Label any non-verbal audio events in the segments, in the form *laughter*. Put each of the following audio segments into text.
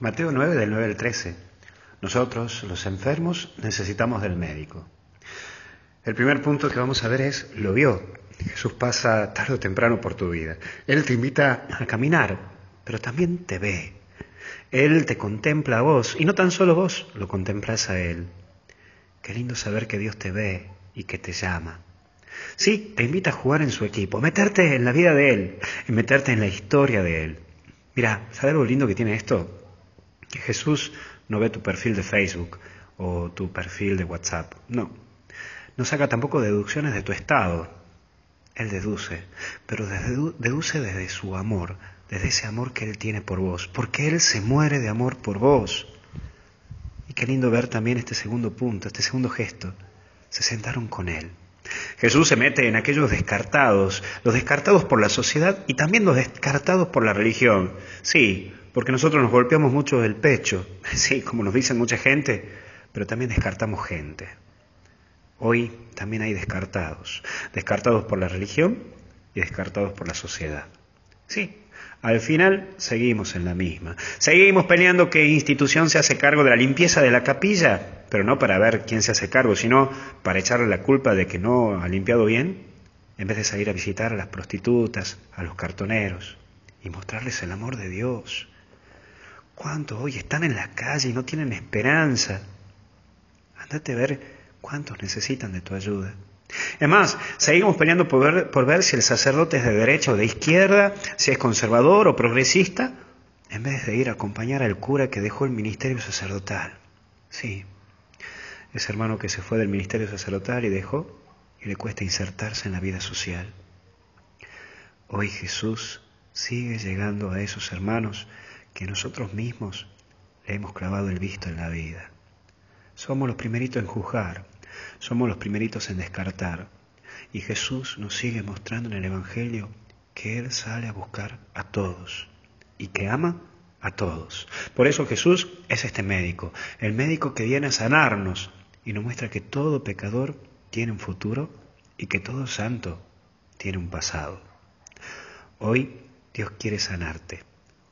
Mateo 9 del 9 al 13. Nosotros, los enfermos, necesitamos del médico. El primer punto que vamos a ver es, lo vio. Jesús pasa tarde o temprano por tu vida. Él te invita a caminar, pero también te ve. Él te contempla a vos, y no tan solo vos lo contemplas a Él. Qué lindo saber que Dios te ve y que te llama. Sí, te invita a jugar en su equipo, meterte en la vida de Él, a meterte en la historia de Él. Mira, ¿sabes lo lindo que tiene esto? Que Jesús no ve tu perfil de Facebook o tu perfil de WhatsApp. No. No saca tampoco deducciones de tu estado. Él deduce, pero deduce desde su amor, desde ese amor que Él tiene por vos, porque Él se muere de amor por vos. Y qué lindo ver también este segundo punto, este segundo gesto. Se sentaron con Él. Jesús se mete en aquellos descartados, los descartados por la sociedad y también los descartados por la religión. Sí, porque nosotros nos golpeamos mucho el pecho, *laughs* sí, como nos dicen mucha gente, pero también descartamos gente. Hoy también hay descartados, descartados por la religión y descartados por la sociedad. Sí, al final seguimos en la misma. Seguimos peleando qué institución se hace cargo de la limpieza de la capilla, pero no para ver quién se hace cargo, sino para echarle la culpa de que no ha limpiado bien, en vez de salir a visitar a las prostitutas, a los cartoneros y mostrarles el amor de Dios, ¿Cuántos hoy están en la calle y no tienen esperanza? Andate a ver cuántos necesitan de tu ayuda. Es más, seguimos peleando por ver, por ver si el sacerdote es de derecha o de izquierda, si es conservador o progresista, en vez de ir a acompañar al cura que dejó el ministerio sacerdotal. Sí, ese hermano que se fue del ministerio sacerdotal y dejó y le cuesta insertarse en la vida social. Hoy Jesús sigue llegando a esos hermanos que nosotros mismos le hemos clavado el visto en la vida. Somos los primeritos en juzgar, somos los primeritos en descartar. Y Jesús nos sigue mostrando en el Evangelio que Él sale a buscar a todos y que ama a todos. Por eso Jesús es este médico, el médico que viene a sanarnos y nos muestra que todo pecador tiene un futuro y que todo santo tiene un pasado. Hoy Dios quiere sanarte.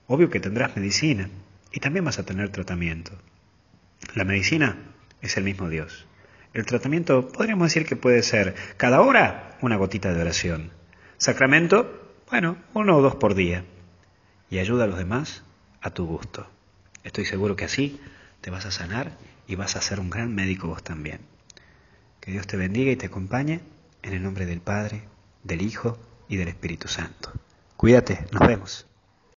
Obvio que tendrás medicina y también vas a tener tratamiento. La medicina es el mismo Dios. El tratamiento podríamos decir que puede ser cada hora una gotita de oración. Sacramento, bueno, uno o dos por día. Y ayuda a los demás a tu gusto. Estoy seguro que así te vas a sanar y vas a ser un gran médico vos también. Que Dios te bendiga y te acompañe en el nombre del Padre, del Hijo y del Espíritu Santo. Cuídate, nos vemos.